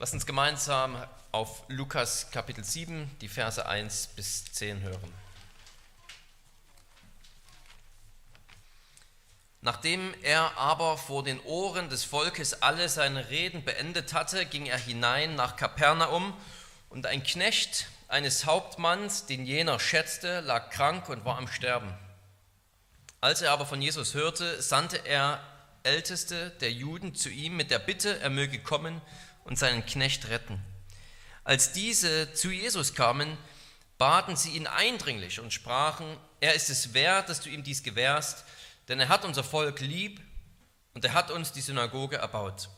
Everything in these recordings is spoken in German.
Lass uns gemeinsam auf Lukas Kapitel 7, die Verse 1 bis 10 hören. Nachdem er aber vor den Ohren des Volkes alle seine Reden beendet hatte, ging er hinein nach Kapernaum und ein Knecht eines Hauptmanns, den jener schätzte, lag krank und war am Sterben. Als er aber von Jesus hörte, sandte er Älteste der Juden zu ihm mit der Bitte, er möge kommen und seinen Knecht retten. Als diese zu Jesus kamen, baten sie ihn eindringlich und sprachen, er ist es wert, dass du ihm dies gewährst, denn er hat unser Volk lieb und er hat uns die Synagoge erbaut.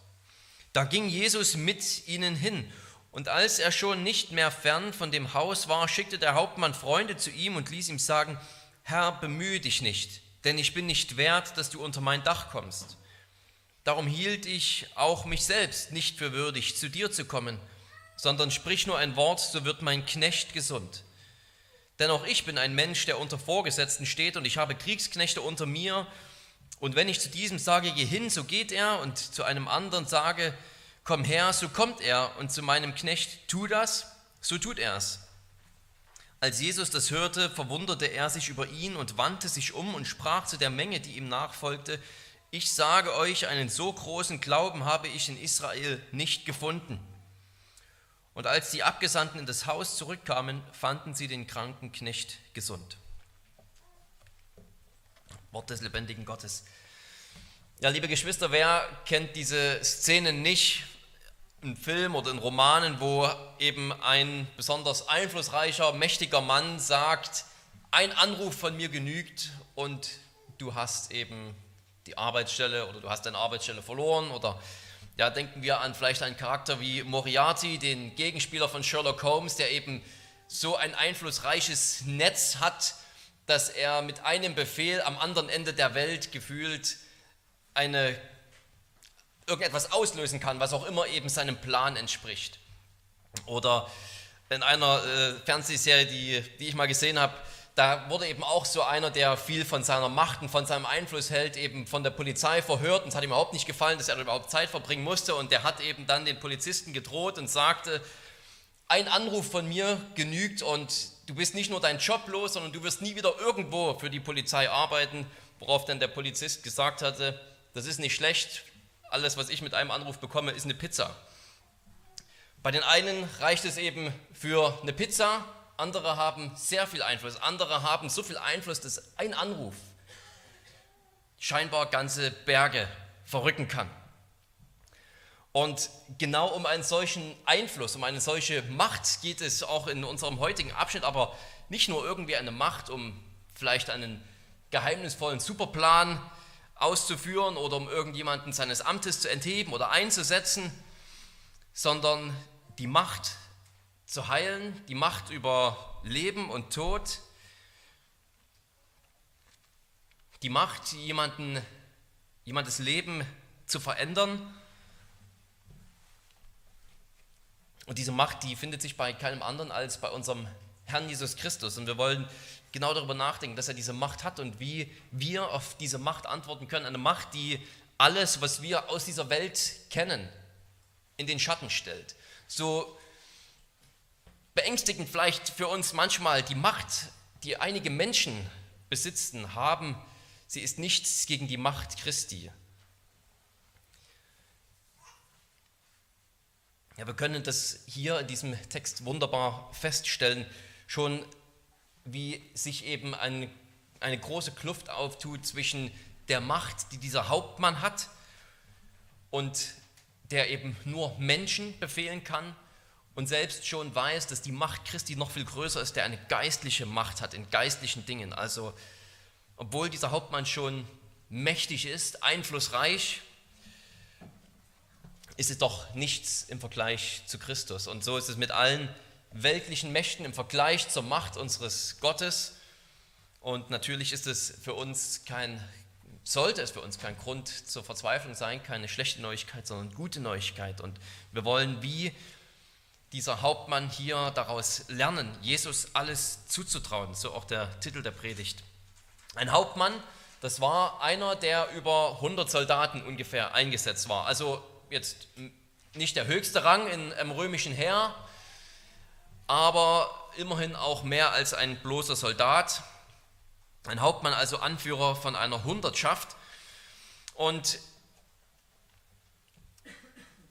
Da ging Jesus mit ihnen hin, und als er schon nicht mehr fern von dem Haus war, schickte der Hauptmann Freunde zu ihm und ließ ihm sagen, Herr, bemühe dich nicht, denn ich bin nicht wert, dass du unter mein Dach kommst. Darum hielt ich auch mich selbst nicht für würdig, zu dir zu kommen, sondern sprich nur ein Wort, so wird mein Knecht gesund. Denn auch ich bin ein Mensch, der unter Vorgesetzten steht und ich habe Kriegsknechte unter mir. Und wenn ich zu diesem sage, geh hin, so geht er, und zu einem anderen sage, komm her, so kommt er, und zu meinem Knecht, tu das, so tut er es. Als Jesus das hörte, verwunderte er sich über ihn und wandte sich um und sprach zu der Menge, die ihm nachfolgte, ich sage euch, einen so großen Glauben habe ich in Israel nicht gefunden. Und als die Abgesandten in das Haus zurückkamen, fanden sie den kranken Knecht gesund. Wort des lebendigen Gottes. Ja, liebe Geschwister, wer kennt diese Szenen nicht? Ein Film oder in Romanen, wo eben ein besonders einflussreicher, mächtiger Mann sagt, ein Anruf von mir genügt und du hast eben die Arbeitsstelle oder du hast deine Arbeitsstelle verloren oder ja, denken wir an vielleicht einen Charakter wie Moriarty, den Gegenspieler von Sherlock Holmes, der eben so ein einflussreiches Netz hat, dass er mit einem Befehl am anderen Ende der Welt gefühlt eine, irgendetwas auslösen kann, was auch immer eben seinem Plan entspricht. Oder in einer äh, Fernsehserie, die, die ich mal gesehen habe, da wurde eben auch so einer, der viel von seiner Macht und von seinem Einfluss hält, eben von der Polizei verhört und es hat ihm überhaupt nicht gefallen, dass er überhaupt Zeit verbringen musste und der hat eben dann den Polizisten gedroht und sagte, ein Anruf von mir genügt und du bist nicht nur deinen Job los, sondern du wirst nie wieder irgendwo für die Polizei arbeiten, worauf dann der Polizist gesagt hatte, das ist nicht schlecht, alles, was ich mit einem Anruf bekomme, ist eine Pizza. Bei den einen reicht es eben für eine Pizza, andere haben sehr viel Einfluss, andere haben so viel Einfluss, dass ein Anruf scheinbar ganze Berge verrücken kann. Und genau um einen solchen Einfluss, um eine solche Macht geht es auch in unserem heutigen Abschnitt, aber nicht nur irgendwie eine Macht, um vielleicht einen geheimnisvollen Superplan auszuführen oder um irgendjemanden seines Amtes zu entheben oder einzusetzen, sondern die Macht zu heilen, die Macht über Leben und Tod, die Macht, jemanden, jemandes Leben zu verändern. Und diese Macht, die findet sich bei keinem anderen als bei unserem Herrn Jesus Christus. Und wir wollen genau darüber nachdenken, dass er diese Macht hat und wie wir auf diese Macht antworten können. Eine Macht, die alles, was wir aus dieser Welt kennen, in den Schatten stellt. So beängstigend vielleicht für uns manchmal die Macht, die einige Menschen besitzen, haben, sie ist nichts gegen die Macht Christi. Ja, wir können das hier in diesem Text wunderbar feststellen, schon wie sich eben ein, eine große Kluft auftut zwischen der Macht, die dieser Hauptmann hat und der eben nur Menschen befehlen kann und selbst schon weiß, dass die Macht Christi noch viel größer ist, der eine geistliche Macht hat in geistlichen Dingen. Also, obwohl dieser Hauptmann schon mächtig ist, einflussreich, ist es doch nichts im Vergleich zu Christus. Und so ist es mit allen weltlichen Mächten im Vergleich zur Macht unseres Gottes. Und natürlich ist es für uns kein, sollte es für uns kein Grund zur Verzweiflung sein, keine schlechte Neuigkeit, sondern gute Neuigkeit. Und wir wollen wie dieser Hauptmann hier daraus lernen, Jesus alles zuzutrauen, so auch der Titel der Predigt. Ein Hauptmann, das war einer, der über 100 Soldaten ungefähr eingesetzt war. Also jetzt nicht der höchste Rang in, im römischen Heer, aber immerhin auch mehr als ein bloßer Soldat. Ein Hauptmann, also Anführer von einer Hundertschaft. Und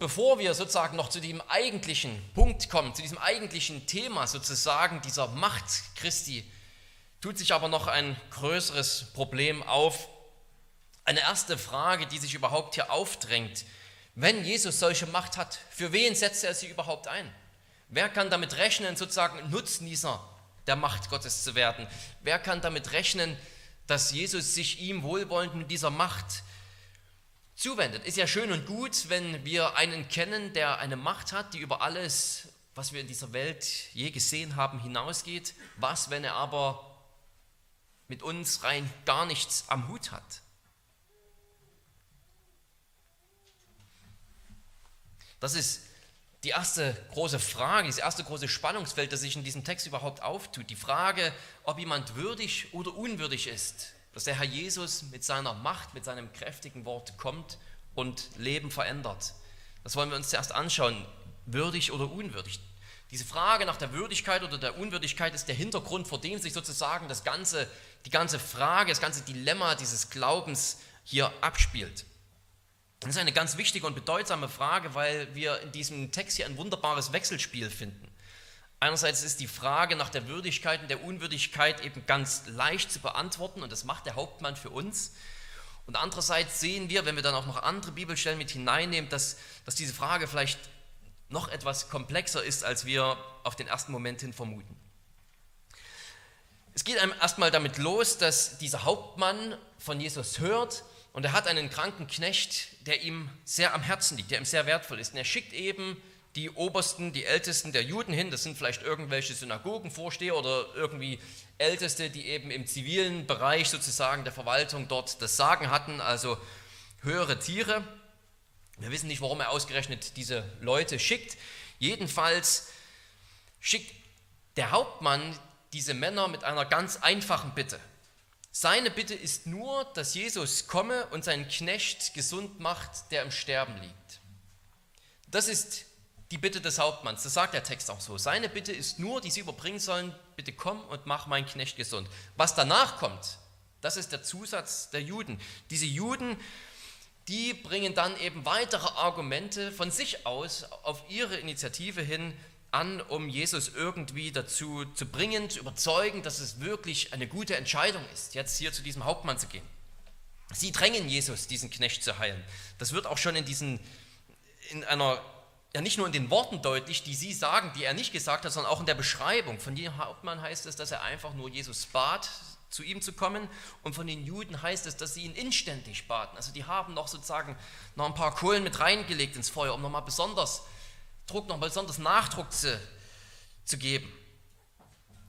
bevor wir sozusagen noch zu diesem eigentlichen Punkt kommen, zu diesem eigentlichen Thema sozusagen dieser Macht Christi, tut sich aber noch ein größeres Problem auf. Eine erste Frage, die sich überhaupt hier aufdrängt. Wenn Jesus solche Macht hat, für wen setzt er sie überhaupt ein? Wer kann damit rechnen, sozusagen Nutznießer der Macht Gottes zu werden? Wer kann damit rechnen, dass Jesus sich ihm wohlwollend mit dieser Macht zuwendet? Ist ja schön und gut, wenn wir einen kennen, der eine Macht hat, die über alles, was wir in dieser Welt je gesehen haben, hinausgeht. Was, wenn er aber mit uns rein gar nichts am Hut hat? Das ist die erste große Frage, das erste große Spannungsfeld, das sich in diesem Text überhaupt auftut. Die Frage, ob jemand würdig oder unwürdig ist, dass der Herr Jesus mit seiner Macht, mit seinem kräftigen Wort kommt und Leben verändert. Das wollen wir uns zuerst anschauen, würdig oder unwürdig. Diese Frage nach der Würdigkeit oder der Unwürdigkeit ist der Hintergrund, vor dem sich sozusagen das ganze, die ganze Frage, das ganze Dilemma dieses Glaubens hier abspielt. Das ist eine ganz wichtige und bedeutsame Frage, weil wir in diesem Text hier ein wunderbares Wechselspiel finden. Einerseits ist die Frage nach der Würdigkeit und der Unwürdigkeit eben ganz leicht zu beantworten und das macht der Hauptmann für uns. Und andererseits sehen wir, wenn wir dann auch noch andere Bibelstellen mit hineinnehmen, dass, dass diese Frage vielleicht noch etwas komplexer ist, als wir auf den ersten Moment hin vermuten. Es geht einem erstmal damit los, dass dieser Hauptmann von Jesus hört, und er hat einen kranken Knecht, der ihm sehr am Herzen liegt, der ihm sehr wertvoll ist. Und er schickt eben die Obersten, die Ältesten der Juden hin. Das sind vielleicht irgendwelche Synagogenvorsteher oder irgendwie Älteste, die eben im zivilen Bereich sozusagen der Verwaltung dort das Sagen hatten, also höhere Tiere. Wir wissen nicht, warum er ausgerechnet diese Leute schickt. Jedenfalls schickt der Hauptmann diese Männer mit einer ganz einfachen Bitte. Seine Bitte ist nur, dass Jesus komme und seinen Knecht gesund macht, der im Sterben liegt. Das ist die Bitte des Hauptmanns, das sagt der Text auch so. Seine Bitte ist nur, die sie überbringen sollen, bitte komm und mach meinen Knecht gesund. Was danach kommt, das ist der Zusatz der Juden. Diese Juden, die bringen dann eben weitere Argumente von sich aus auf ihre Initiative hin, an, um Jesus irgendwie dazu zu bringen, zu überzeugen, dass es wirklich eine gute Entscheidung ist, jetzt hier zu diesem Hauptmann zu gehen. Sie drängen Jesus, diesen Knecht zu heilen. Das wird auch schon in diesen, in einer, ja nicht nur in den Worten deutlich, die sie sagen, die er nicht gesagt hat, sondern auch in der Beschreibung. Von dem Hauptmann heißt es, dass er einfach nur Jesus bat, zu ihm zu kommen. Und von den Juden heißt es, dass sie ihn inständig baten. Also die haben noch sozusagen noch ein paar Kohlen mit reingelegt ins Feuer, um nochmal besonders Druck noch besonders Nachdruck zu, zu geben.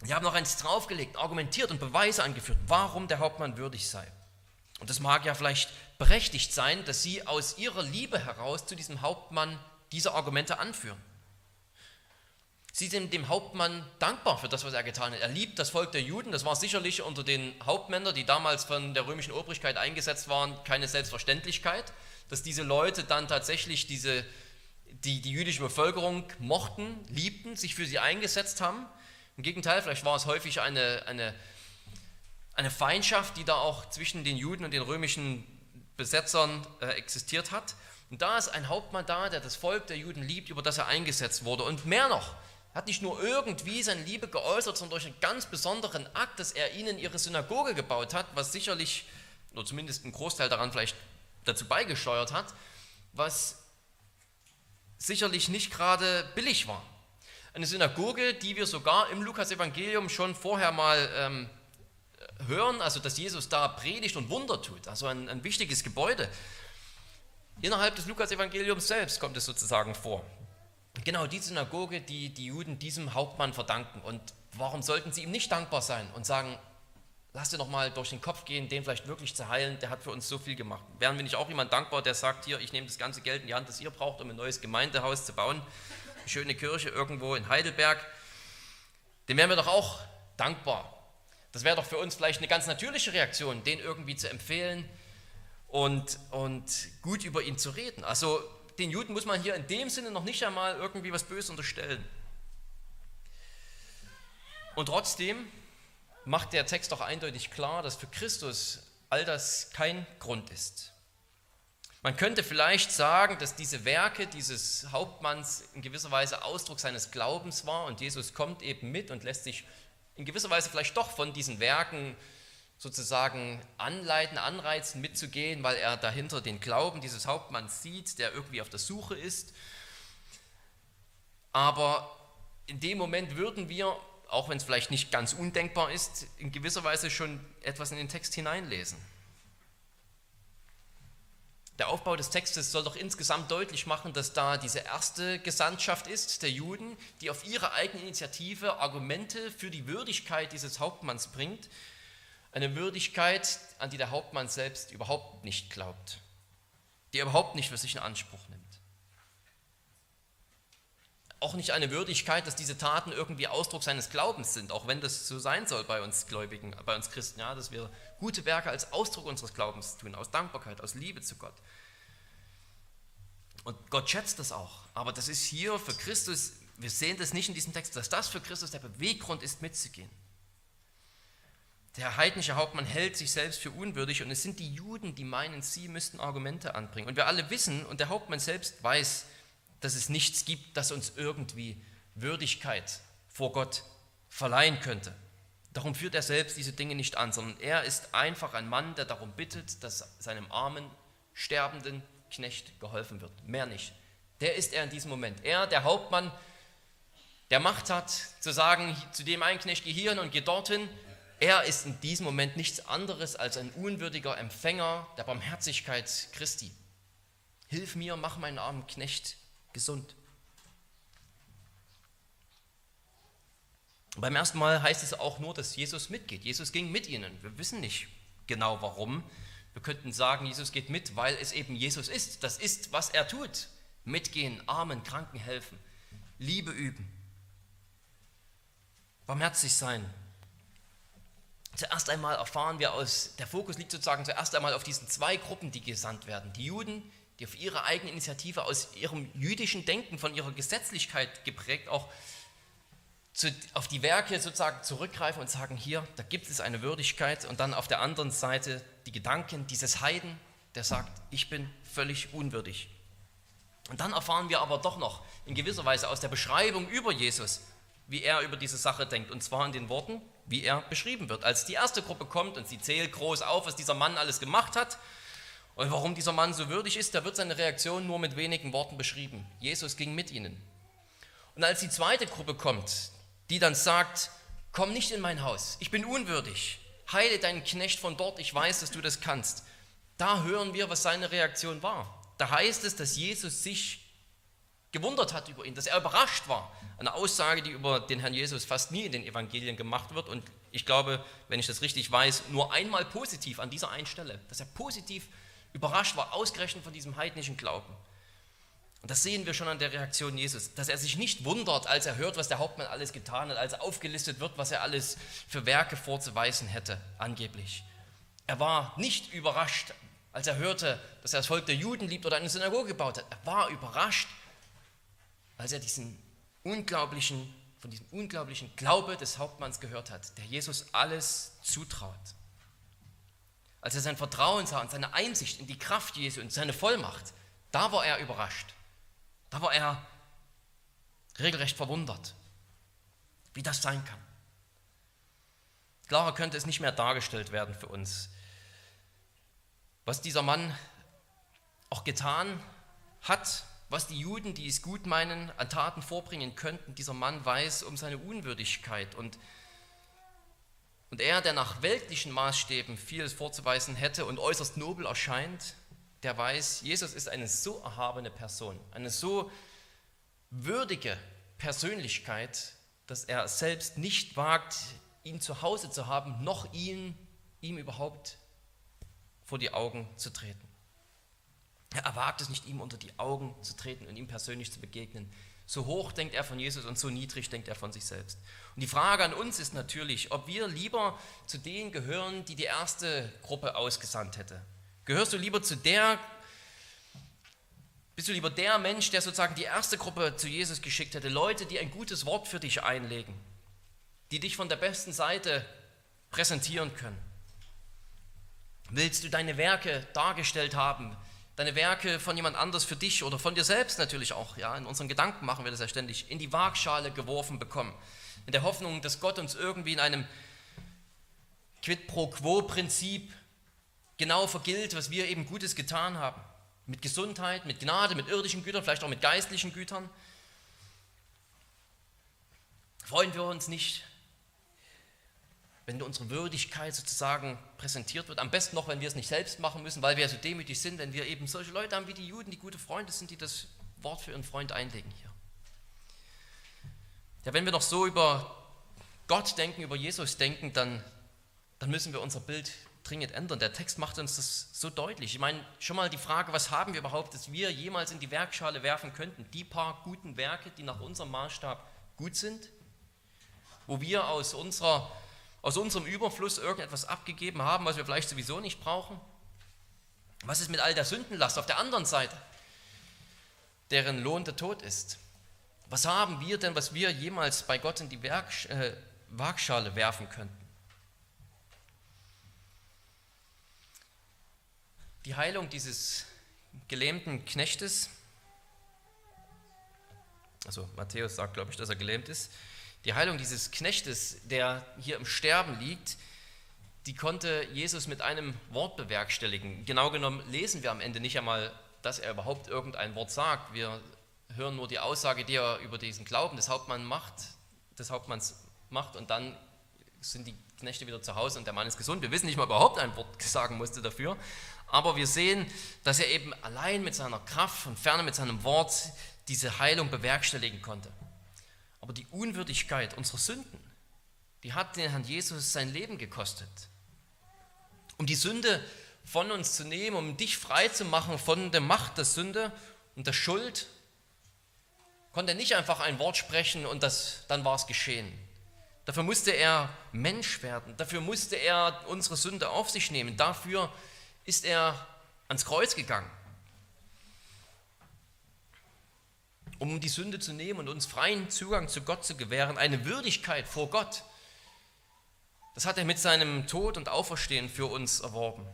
Sie haben noch eins draufgelegt, argumentiert und Beweise angeführt, warum der Hauptmann würdig sei. Und es mag ja vielleicht berechtigt sein, dass sie aus ihrer Liebe heraus zu diesem Hauptmann diese Argumente anführen. Sie sind dem Hauptmann dankbar für das, was er getan hat. Er liebt das Volk der Juden. Das war sicherlich unter den Hauptmännern, die damals von der römischen Obrigkeit eingesetzt waren, keine Selbstverständlichkeit, dass diese Leute dann tatsächlich diese die die jüdische Bevölkerung mochten, liebten, sich für sie eingesetzt haben. Im Gegenteil, vielleicht war es häufig eine, eine, eine Feindschaft, die da auch zwischen den Juden und den römischen Besetzern äh, existiert hat. Und da ist ein Hauptmann da, der das Volk der Juden liebt, über das er eingesetzt wurde. Und mehr noch, hat nicht nur irgendwie seine Liebe geäußert, sondern durch einen ganz besonderen Akt, dass er ihnen ihre Synagoge gebaut hat, was sicherlich, oder zumindest ein Großteil daran vielleicht dazu beigesteuert hat, was sicherlich nicht gerade billig war. Eine Synagoge, die wir sogar im Lukas-Evangelium schon vorher mal ähm, hören, also dass Jesus da predigt und Wunder tut, also ein, ein wichtiges Gebäude. Innerhalb des Lukas-Evangeliums selbst kommt es sozusagen vor. Genau die Synagoge, die die Juden diesem Hauptmann verdanken. Und warum sollten sie ihm nicht dankbar sein und sagen, lass dir noch mal durch den Kopf gehen, den vielleicht wirklich zu heilen, der hat für uns so viel gemacht. Wären wir nicht auch jemand dankbar, der sagt, hier, ich nehme das ganze Geld in die Hand, das ihr braucht, um ein neues Gemeindehaus zu bauen, eine schöne Kirche irgendwo in Heidelberg, dem wären wir doch auch dankbar. Das wäre doch für uns vielleicht eine ganz natürliche Reaktion, den irgendwie zu empfehlen und, und gut über ihn zu reden. Also den Juden muss man hier in dem Sinne noch nicht einmal irgendwie was Böses unterstellen. Und trotzdem macht der Text auch eindeutig klar, dass für Christus all das kein Grund ist. Man könnte vielleicht sagen, dass diese Werke dieses Hauptmanns in gewisser Weise Ausdruck seines Glaubens war und Jesus kommt eben mit und lässt sich in gewisser Weise vielleicht doch von diesen Werken sozusagen anleiten, anreizen, mitzugehen, weil er dahinter den Glauben dieses Hauptmanns sieht, der irgendwie auf der Suche ist. Aber in dem Moment würden wir, auch wenn es vielleicht nicht ganz undenkbar ist, in gewisser Weise schon etwas in den Text hineinlesen. Der Aufbau des Textes soll doch insgesamt deutlich machen, dass da diese erste Gesandtschaft ist der Juden, die auf ihre eigene Initiative Argumente für die Würdigkeit dieses Hauptmanns bringt. Eine Würdigkeit, an die der Hauptmann selbst überhaupt nicht glaubt, die er überhaupt nicht für sich in Anspruch nimmt. Auch nicht eine Würdigkeit, dass diese Taten irgendwie Ausdruck seines Glaubens sind, auch wenn das so sein soll bei uns Gläubigen, bei uns Christen, ja, dass wir gute Werke als Ausdruck unseres Glaubens tun, aus Dankbarkeit, aus Liebe zu Gott. Und Gott schätzt das auch. Aber das ist hier für Christus, wir sehen das nicht in diesem Text, dass das für Christus der Beweggrund ist, mitzugehen. Der heidnische Hauptmann hält sich selbst für unwürdig und es sind die Juden, die meinen, sie müssten Argumente anbringen. Und wir alle wissen und der Hauptmann selbst weiß, dass es nichts gibt, das uns irgendwie Würdigkeit vor Gott verleihen könnte. Darum führt er selbst diese Dinge nicht an, sondern er ist einfach ein Mann, der darum bittet, dass seinem armen, sterbenden Knecht geholfen wird. Mehr nicht. Der ist er in diesem Moment. Er, der Hauptmann, der Macht hat, zu sagen, zu dem einen Knecht, geh hierhin und geh dorthin. Er ist in diesem Moment nichts anderes als ein unwürdiger Empfänger der Barmherzigkeit Christi. Hilf mir, mach meinen armen Knecht gesund. Beim ersten Mal heißt es auch nur, dass Jesus mitgeht. Jesus ging mit ihnen. Wir wissen nicht genau warum. Wir könnten sagen, Jesus geht mit, weil es eben Jesus ist. Das ist, was er tut. Mitgehen, Armen, Kranken helfen, Liebe üben, barmherzig sein. Zuerst einmal erfahren wir aus, der Fokus liegt sozusagen zuerst einmal auf diesen zwei Gruppen, die gesandt werden. Die Juden, die auf ihre eigene Initiative aus ihrem jüdischen Denken, von ihrer Gesetzlichkeit geprägt, auch zu, auf die Werke sozusagen zurückgreifen und sagen, hier, da gibt es eine Würdigkeit. Und dann auf der anderen Seite die Gedanken dieses Heiden, der sagt, ich bin völlig unwürdig. Und dann erfahren wir aber doch noch in gewisser Weise aus der Beschreibung über Jesus, wie er über diese Sache denkt. Und zwar in den Worten, wie er beschrieben wird. Als die erste Gruppe kommt und sie zählt groß auf, was dieser Mann alles gemacht hat und warum dieser Mann so würdig ist, da wird seine Reaktion nur mit wenigen Worten beschrieben. Jesus ging mit ihnen. Und als die zweite Gruppe kommt, die dann sagt, komm nicht in mein Haus, ich bin unwürdig, heile deinen Knecht von dort, ich weiß, dass du das kannst. Da hören wir, was seine Reaktion war. Da heißt es, dass Jesus sich gewundert hat über ihn, dass er überrascht war. Eine Aussage, die über den Herrn Jesus fast nie in den Evangelien gemacht wird und ich glaube, wenn ich das richtig weiß, nur einmal positiv an dieser einen Stelle, dass er positiv überrascht war, ausgerechnet von diesem heidnischen Glauben. Und das sehen wir schon an der Reaktion Jesus, dass er sich nicht wundert, als er hört, was der Hauptmann alles getan hat, als aufgelistet wird, was er alles für Werke vorzuweisen hätte, angeblich. Er war nicht überrascht, als er hörte, dass er das Volk der Juden liebt oder eine Synagoge gebaut hat. Er war überrascht, als er diesen unglaublichen, von diesem unglaublichen Glaube des Hauptmanns gehört hat, der Jesus alles zutraut. Als er sein Vertrauen sah und seine Einsicht in die Kraft Jesu und seine Vollmacht, da war er überrascht. Da war er regelrecht verwundert, wie das sein kann. Klarer könnte es nicht mehr dargestellt werden für uns. Was dieser Mann auch getan hat, was die Juden, die es gut meinen, an Taten vorbringen könnten, dieser Mann weiß um seine Unwürdigkeit. Und, und er, der nach weltlichen Maßstäben vieles vorzuweisen hätte und äußerst nobel erscheint, der weiß, Jesus ist eine so erhabene Person, eine so würdige Persönlichkeit, dass er selbst nicht wagt, ihn zu Hause zu haben, noch ihn, ihm überhaupt vor die Augen zu treten. Er wagt es nicht, ihm unter die Augen zu treten und ihm persönlich zu begegnen. So hoch denkt er von Jesus und so niedrig denkt er von sich selbst. Und die Frage an uns ist natürlich, ob wir lieber zu denen gehören, die die erste Gruppe ausgesandt hätte. Gehörst du lieber zu der Bist du lieber der Mensch, der sozusagen die erste Gruppe zu Jesus geschickt hätte? Leute, die ein gutes Wort für dich einlegen, die dich von der besten Seite präsentieren können. Willst du deine Werke dargestellt haben, deine Werke von jemand anders für dich oder von dir selbst natürlich auch, ja, in unseren Gedanken machen wir das ja ständig, in die Waagschale geworfen bekommen, in der Hoffnung, dass Gott uns irgendwie in einem Quid pro quo Prinzip genau vergilt, was wir eben Gutes getan haben. Mit Gesundheit, mit Gnade, mit irdischen Gütern, vielleicht auch mit geistlichen Gütern. Freuen wir uns nicht, wenn unsere Würdigkeit sozusagen präsentiert wird. Am besten noch, wenn wir es nicht selbst machen müssen, weil wir ja so demütig sind, wenn wir eben solche Leute haben wie die Juden, die gute Freunde sind, die das Wort für ihren Freund einlegen hier. Ja, wenn wir noch so über Gott denken, über Jesus denken, dann, dann müssen wir unser Bild dringend ändern. Der Text macht uns das so deutlich. Ich meine, schon mal die Frage, was haben wir überhaupt, dass wir jemals in die Werkschale werfen könnten? Die paar guten Werke, die nach unserem Maßstab gut sind, wo wir aus, unserer, aus unserem Überfluss irgendetwas abgegeben haben, was wir vielleicht sowieso nicht brauchen? Was ist mit all der Sündenlast auf der anderen Seite, deren Lohn der Tod ist? Was haben wir denn, was wir jemals bei Gott in die Werk, äh, Waagschale werfen könnten? die Heilung dieses gelähmten Knechtes, also Matthäus sagt, glaube ich, dass er gelähmt ist, die Heilung dieses Knechtes, der hier im Sterben liegt, die konnte Jesus mit einem Wort bewerkstelligen. Genau genommen lesen wir am Ende nicht einmal, dass er überhaupt irgendein Wort sagt. Wir hören nur die Aussage, die er über diesen Glauben des Hauptmanns macht, des Hauptmanns macht und dann sind die Knechte wieder zu Hause und der Mann ist gesund. Wir wissen nicht mal überhaupt ein Wort sagen musste dafür. Aber wir sehen, dass er eben allein mit seiner Kraft von ferne mit seinem Wort diese Heilung bewerkstelligen konnte. Aber die Unwürdigkeit unserer Sünden, die hat den Herrn Jesus sein Leben gekostet. Um die Sünde von uns zu nehmen, um dich frei zu machen von der Macht der Sünde und der Schuld, konnte er nicht einfach ein Wort sprechen und das, dann war es geschehen. Dafür musste er Mensch werden, dafür musste er unsere Sünde auf sich nehmen, dafür ist er ans Kreuz gegangen, um die Sünde zu nehmen und uns freien Zugang zu Gott zu gewähren, eine Würdigkeit vor Gott. Das hat er mit seinem Tod und Auferstehen für uns erworben.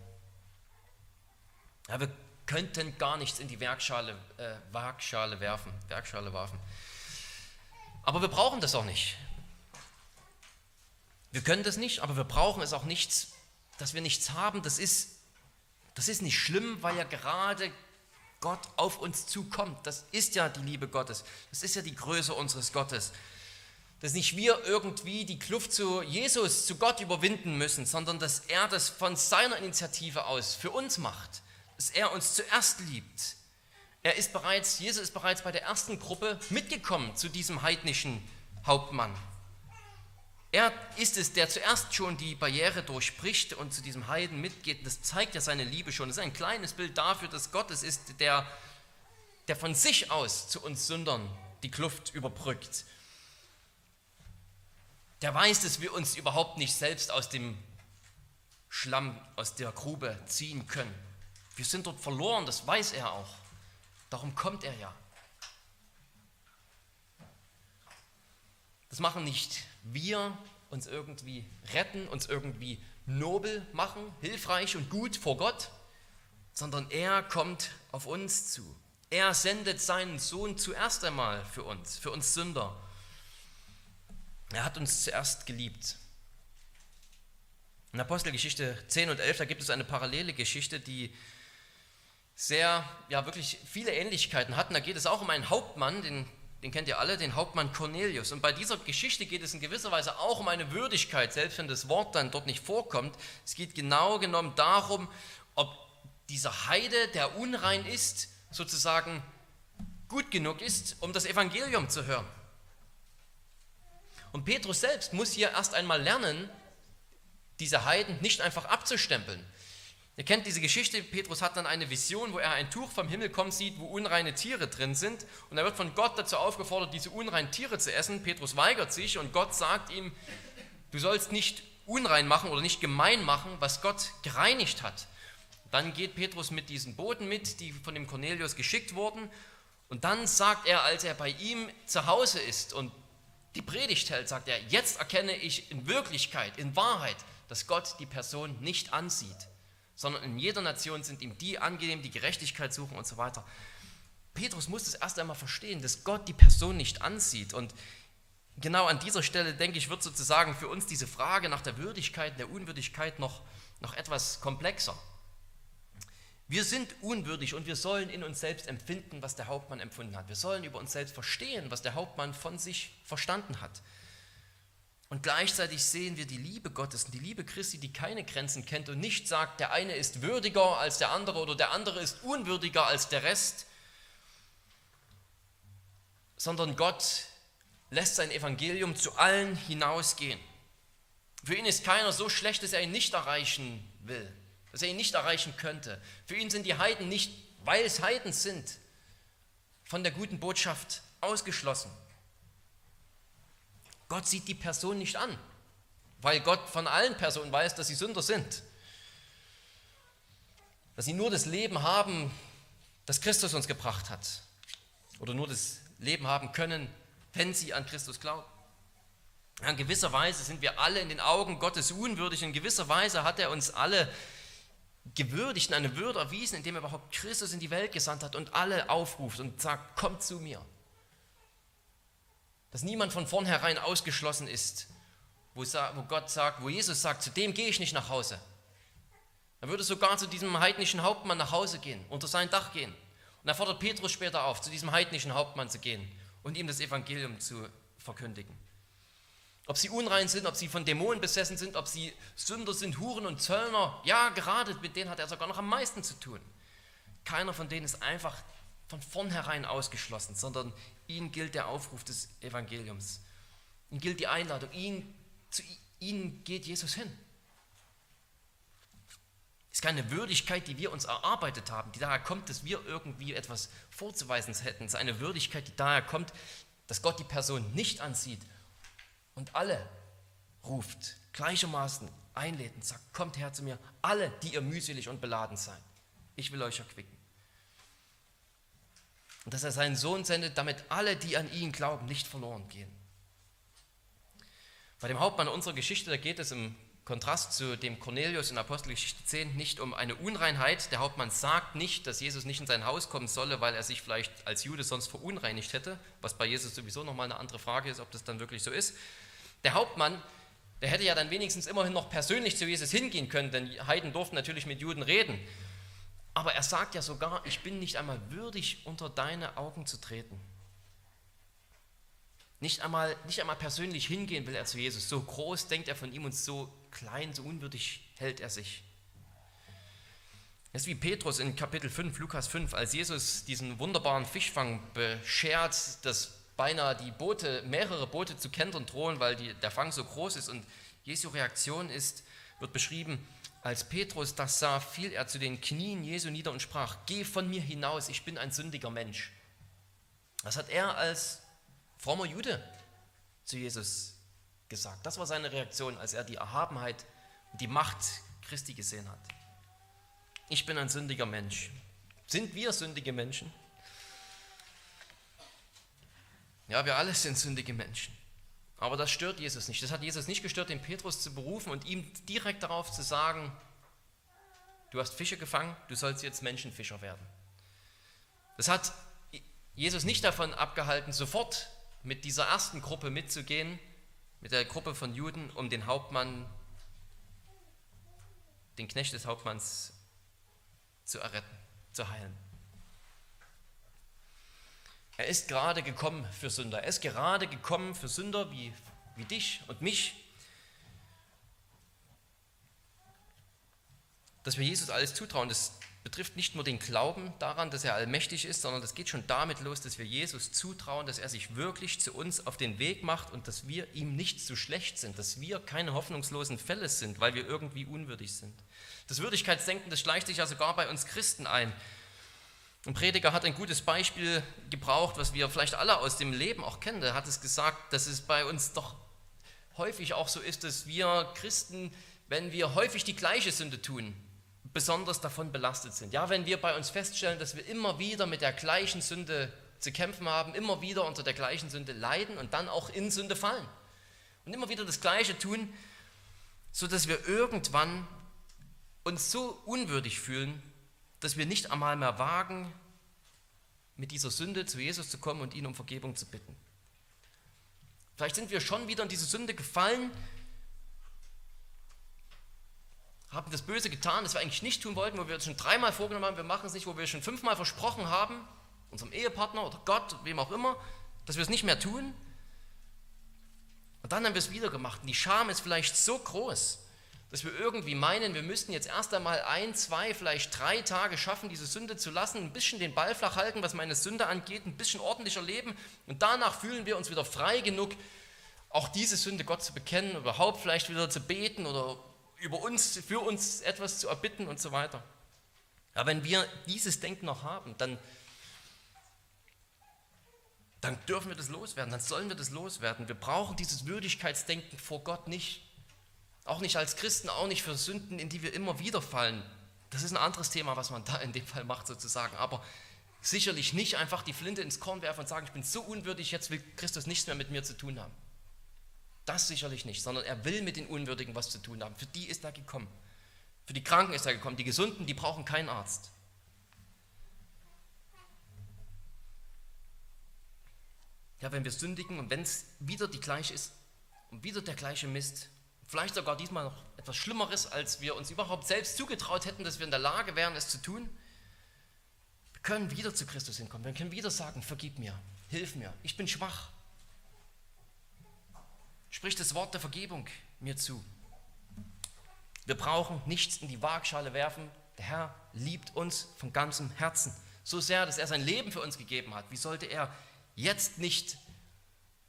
Ja, wir könnten gar nichts in die Werkschale, äh, Waagschale werfen, Werkschale werfen. Aber wir brauchen das auch nicht. Wir können das nicht, aber wir brauchen es auch nicht, dass wir nichts haben. Das ist das ist nicht schlimm, weil ja gerade Gott auf uns zukommt. Das ist ja die Liebe Gottes. Das ist ja die Größe unseres Gottes. Dass nicht wir irgendwie die Kluft zu Jesus, zu Gott überwinden müssen, sondern dass er das von seiner Initiative aus für uns macht. Dass er uns zuerst liebt. Er ist bereits, Jesus ist bereits bei der ersten Gruppe mitgekommen zu diesem heidnischen Hauptmann. Er ist es, der zuerst schon die Barriere durchbricht und zu diesem Heiden mitgeht. Das zeigt ja seine Liebe schon. Das ist ein kleines Bild dafür, dass Gott es ist, der, der von sich aus zu uns Sündern die Kluft überbrückt. Der weiß, dass wir uns überhaupt nicht selbst aus dem Schlamm, aus der Grube ziehen können. Wir sind dort verloren, das weiß er auch. Darum kommt er ja. Das machen nicht wir uns irgendwie retten, uns irgendwie nobel machen, hilfreich und gut vor Gott, sondern er kommt auf uns zu. Er sendet seinen Sohn zuerst einmal für uns, für uns Sünder. Er hat uns zuerst geliebt. In Apostelgeschichte 10 und 11, da gibt es eine parallele Geschichte, die sehr, ja wirklich viele Ähnlichkeiten hat. da geht es auch um einen Hauptmann, den den kennt ihr alle, den Hauptmann Cornelius. Und bei dieser Geschichte geht es in gewisser Weise auch um eine Würdigkeit, selbst wenn das Wort dann dort nicht vorkommt. Es geht genau genommen darum, ob dieser Heide, der unrein ist, sozusagen gut genug ist, um das Evangelium zu hören. Und Petrus selbst muss hier erst einmal lernen, diese Heiden nicht einfach abzustempeln, Ihr kennt diese Geschichte, Petrus hat dann eine Vision, wo er ein Tuch vom Himmel kommen sieht, wo unreine Tiere drin sind. Und er wird von Gott dazu aufgefordert, diese unreinen Tiere zu essen. Petrus weigert sich und Gott sagt ihm, du sollst nicht unrein machen oder nicht gemein machen, was Gott gereinigt hat. Dann geht Petrus mit diesen Boten mit, die von dem Cornelius geschickt wurden. Und dann sagt er, als er bei ihm zu Hause ist und die Predigt hält, sagt er, jetzt erkenne ich in Wirklichkeit, in Wahrheit, dass Gott die Person nicht ansieht, sondern in jeder Nation sind ihm die angenehm, die Gerechtigkeit suchen und so weiter. Petrus muss es erst einmal verstehen, dass Gott die Person nicht ansieht. Und genau an dieser Stelle, denke ich, wird sozusagen für uns diese Frage nach der Würdigkeit, der Unwürdigkeit noch, noch etwas komplexer. Wir sind unwürdig und wir sollen in uns selbst empfinden, was der Hauptmann empfunden hat. Wir sollen über uns selbst verstehen, was der Hauptmann von sich verstanden hat. Und gleichzeitig sehen wir die Liebe Gottes und die Liebe Christi, die keine Grenzen kennt und nicht sagt, der eine ist würdiger als der andere oder der andere ist unwürdiger als der Rest, sondern Gott lässt sein Evangelium zu allen hinausgehen. Für ihn ist keiner so schlecht, dass er ihn nicht erreichen will, dass er ihn nicht erreichen könnte. Für ihn sind die Heiden nicht, weil es Heiden sind, von der guten Botschaft ausgeschlossen. Gott sieht die Person nicht an, weil Gott von allen Personen weiß, dass sie Sünder sind. Dass sie nur das Leben haben, das Christus uns gebracht hat. Oder nur das Leben haben können, wenn sie an Christus glauben. In gewisser Weise sind wir alle in den Augen Gottes unwürdig. In gewisser Weise hat er uns alle gewürdigt und eine Würde erwiesen, indem er überhaupt Christus in die Welt gesandt hat und alle aufruft und sagt, kommt zu mir. Dass niemand von vornherein ausgeschlossen ist, wo, Gott sagt, wo Jesus sagt, zu dem gehe ich nicht nach Hause. Er würde sogar zu diesem heidnischen Hauptmann nach Hause gehen, unter sein Dach gehen und er fordert Petrus später auf, zu diesem heidnischen Hauptmann zu gehen und ihm das Evangelium zu verkündigen. Ob sie unrein sind, ob sie von Dämonen besessen sind, ob sie Sünder sind, Huren und Zöllner, ja, gerade mit denen hat er sogar noch am meisten zu tun. Keiner von denen ist einfach von vornherein ausgeschlossen, sondern ihnen gilt der Aufruf des Evangeliums. Ihnen gilt die Einladung, ihnen, zu ihnen geht Jesus hin. Es ist keine Würdigkeit, die wir uns erarbeitet haben, die daher kommt, dass wir irgendwie etwas vorzuweisen hätten. Es ist eine Würdigkeit, die daher kommt, dass Gott die Person nicht ansieht und alle ruft, gleichermaßen einlädt und sagt, kommt her zu mir, alle, die ihr mühselig und beladen seid. Ich will euch erquicken. Und dass er seinen Sohn sendet, damit alle, die an ihn glauben, nicht verloren gehen. Bei dem Hauptmann unserer Geschichte, da geht es im Kontrast zu dem Cornelius in Apostelgeschichte 10 nicht um eine Unreinheit. Der Hauptmann sagt nicht, dass Jesus nicht in sein Haus kommen solle, weil er sich vielleicht als Jude sonst verunreinigt hätte, was bei Jesus sowieso nochmal eine andere Frage ist, ob das dann wirklich so ist. Der Hauptmann, der hätte ja dann wenigstens immerhin noch persönlich zu Jesus hingehen können, denn Heiden durften natürlich mit Juden reden. Aber er sagt ja sogar, ich bin nicht einmal würdig, unter deine Augen zu treten. Nicht einmal, nicht einmal persönlich hingehen will er zu Jesus. So groß denkt er von ihm und so klein, so unwürdig hält er sich. Das ist wie Petrus in Kapitel 5, Lukas 5, als Jesus diesen wunderbaren Fischfang beschert, dass beinahe die Boote, mehrere Boote zu kentern drohen, weil die, der Fang so groß ist. Und Jesu Reaktion ist, wird beschrieben, als Petrus das sah, fiel er zu den Knien Jesu nieder und sprach, geh von mir hinaus, ich bin ein sündiger Mensch. Das hat er als frommer Jude zu Jesus gesagt. Das war seine Reaktion, als er die Erhabenheit und die Macht Christi gesehen hat. Ich bin ein sündiger Mensch. Sind wir sündige Menschen? Ja, wir alle sind sündige Menschen. Aber das stört Jesus nicht. Das hat Jesus nicht gestört, den Petrus zu berufen und ihm direkt darauf zu sagen, du hast Fische gefangen, du sollst jetzt Menschenfischer werden. Das hat Jesus nicht davon abgehalten, sofort mit dieser ersten Gruppe mitzugehen, mit der Gruppe von Juden, um den Hauptmann, den Knecht des Hauptmanns zu erretten, zu heilen. Er ist gerade gekommen für Sünder. Er ist gerade gekommen für Sünder wie, wie dich und mich, dass wir Jesus alles zutrauen. Das betrifft nicht nur den Glauben daran, dass er allmächtig ist, sondern das geht schon damit los, dass wir Jesus zutrauen, dass er sich wirklich zu uns auf den Weg macht und dass wir ihm nicht zu schlecht sind, dass wir keine hoffnungslosen Fälle sind, weil wir irgendwie unwürdig sind. Das Würdigkeitsdenken, das schleicht sich ja sogar bei uns Christen ein. Ein Prediger hat ein gutes Beispiel gebraucht, was wir vielleicht alle aus dem Leben auch kennen. Er hat es gesagt, dass es bei uns doch häufig auch so ist, dass wir Christen, wenn wir häufig die gleiche Sünde tun, besonders davon belastet sind. Ja, wenn wir bei uns feststellen, dass wir immer wieder mit der gleichen Sünde zu kämpfen haben, immer wieder unter der gleichen Sünde leiden und dann auch in Sünde fallen. Und immer wieder das Gleiche tun, sodass wir irgendwann uns so unwürdig fühlen, dass wir nicht einmal mehr wagen, mit dieser Sünde zu Jesus zu kommen und ihn um Vergebung zu bitten. Vielleicht sind wir schon wieder in diese Sünde gefallen, haben das Böse getan, das wir eigentlich nicht tun wollten, wo wir uns schon dreimal vorgenommen haben, wir machen es nicht, wo wir schon fünfmal versprochen haben, unserem Ehepartner oder Gott, wem auch immer, dass wir es nicht mehr tun. Und dann haben wir es wieder gemacht. Und die Scham ist vielleicht so groß, dass wir irgendwie meinen, wir müssten jetzt erst einmal ein, zwei, vielleicht drei Tage schaffen, diese Sünde zu lassen, ein bisschen den Ball flach halten, was meine Sünde angeht, ein bisschen ordentlicher leben und danach fühlen wir uns wieder frei genug, auch diese Sünde Gott zu bekennen, überhaupt vielleicht wieder zu beten oder über uns, für uns etwas zu erbitten und so weiter. Aber wenn wir dieses Denken noch haben, dann, dann dürfen wir das loswerden, dann sollen wir das loswerden. Wir brauchen dieses Würdigkeitsdenken vor Gott nicht. Auch nicht als Christen, auch nicht für Sünden, in die wir immer wieder fallen. Das ist ein anderes Thema, was man da in dem Fall macht sozusagen. Aber sicherlich nicht einfach die Flinte ins Korn werfen und sagen, ich bin so unwürdig, jetzt will Christus nichts mehr mit mir zu tun haben. Das sicherlich nicht, sondern er will mit den Unwürdigen was zu tun haben. Für die ist er gekommen. Für die Kranken ist er gekommen. Die Gesunden, die brauchen keinen Arzt. Ja, wenn wir sündigen und wenn es wieder die gleiche ist und wieder der gleiche Mist, Vielleicht sogar diesmal noch etwas Schlimmeres, als wir uns überhaupt selbst zugetraut hätten, dass wir in der Lage wären, es zu tun. Wir können wieder zu Christus hinkommen. Wir können wieder sagen, vergib mir, hilf mir, ich bin schwach. Sprich das Wort der Vergebung mir zu. Wir brauchen nichts in die Waagschale werfen. Der Herr liebt uns von ganzem Herzen. So sehr, dass er sein Leben für uns gegeben hat. Wie sollte er jetzt nicht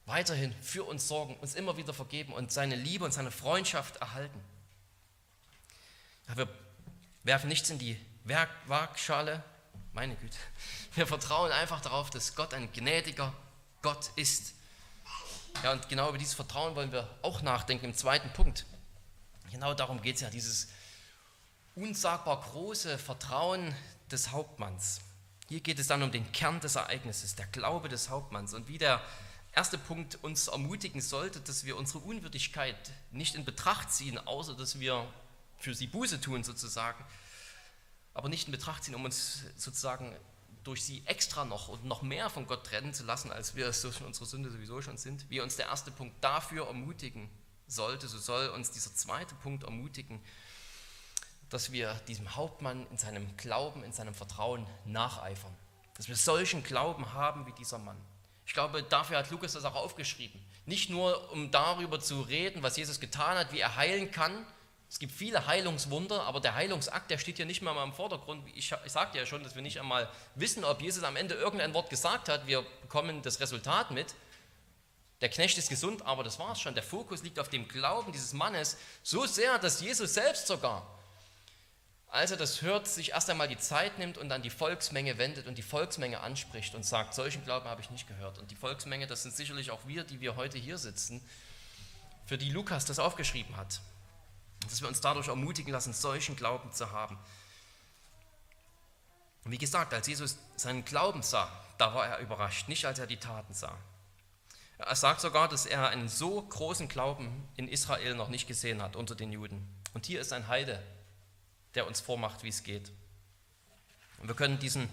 weiterhin für uns sorgen, uns immer wieder vergeben und seine Liebe und seine Freundschaft erhalten. Wir werfen nichts in die Waagschale, meine Güte. Wir vertrauen einfach darauf, dass Gott ein gnädiger Gott ist. Ja, und genau über dieses Vertrauen wollen wir auch nachdenken im zweiten Punkt. Genau darum geht es ja, dieses unsagbar große Vertrauen des Hauptmanns. Hier geht es dann um den Kern des Ereignisses, der Glaube des Hauptmanns und wie der erste Punkt uns ermutigen sollte, dass wir unsere Unwürdigkeit nicht in Betracht ziehen, außer dass wir für sie Buße tun sozusagen, aber nicht in Betracht ziehen, um uns sozusagen durch sie extra noch und noch mehr von Gott trennen zu lassen, als wir es durch unsere Sünde sowieso schon sind. Wie uns der erste Punkt dafür ermutigen sollte, so soll uns dieser zweite Punkt ermutigen, dass wir diesem Hauptmann in seinem Glauben, in seinem Vertrauen nacheifern. Dass wir solchen Glauben haben wie dieser Mann. Ich glaube, dafür hat Lukas das auch aufgeschrieben. Nicht nur, um darüber zu reden, was Jesus getan hat, wie er heilen kann. Es gibt viele Heilungswunder, aber der Heilungsakt, der steht ja nicht mal im Vordergrund. Ich, ich sagte ja schon, dass wir nicht einmal wissen, ob Jesus am Ende irgendein Wort gesagt hat. Wir bekommen das Resultat mit. Der Knecht ist gesund, aber das war es schon. Der Fokus liegt auf dem Glauben dieses Mannes so sehr, dass Jesus selbst sogar als er das hört, sich erst einmal die Zeit nimmt und an die Volksmenge wendet und die Volksmenge anspricht und sagt, solchen Glauben habe ich nicht gehört. Und die Volksmenge, das sind sicherlich auch wir, die wir heute hier sitzen, für die Lukas das aufgeschrieben hat. Dass wir uns dadurch ermutigen lassen, solchen Glauben zu haben. Und wie gesagt, als Jesus seinen Glauben sah, da war er überrascht, nicht als er die Taten sah. Er sagt sogar, dass er einen so großen Glauben in Israel noch nicht gesehen hat unter den Juden. Und hier ist ein Heide, der uns vormacht, wie es geht. Und wir können diesen,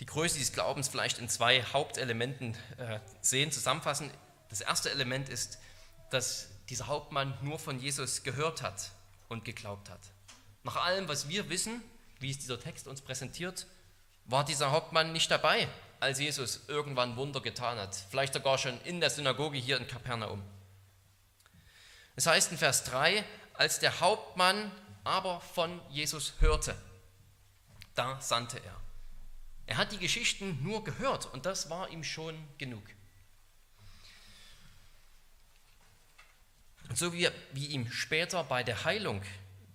die Größe dieses Glaubens vielleicht in zwei Hauptelementen äh, sehen, zusammenfassen. Das erste Element ist, dass dieser Hauptmann nur von Jesus gehört hat und geglaubt hat. Nach allem, was wir wissen, wie es dieser Text uns präsentiert, war dieser Hauptmann nicht dabei, als Jesus irgendwann Wunder getan hat. Vielleicht sogar schon in der Synagoge hier in Kapernaum. Es heißt in Vers 3, als der Hauptmann aber von Jesus hörte, da sandte er. Er hat die Geschichten nur gehört und das war ihm schon genug. Und so wie, wie ihm später bei der Heilung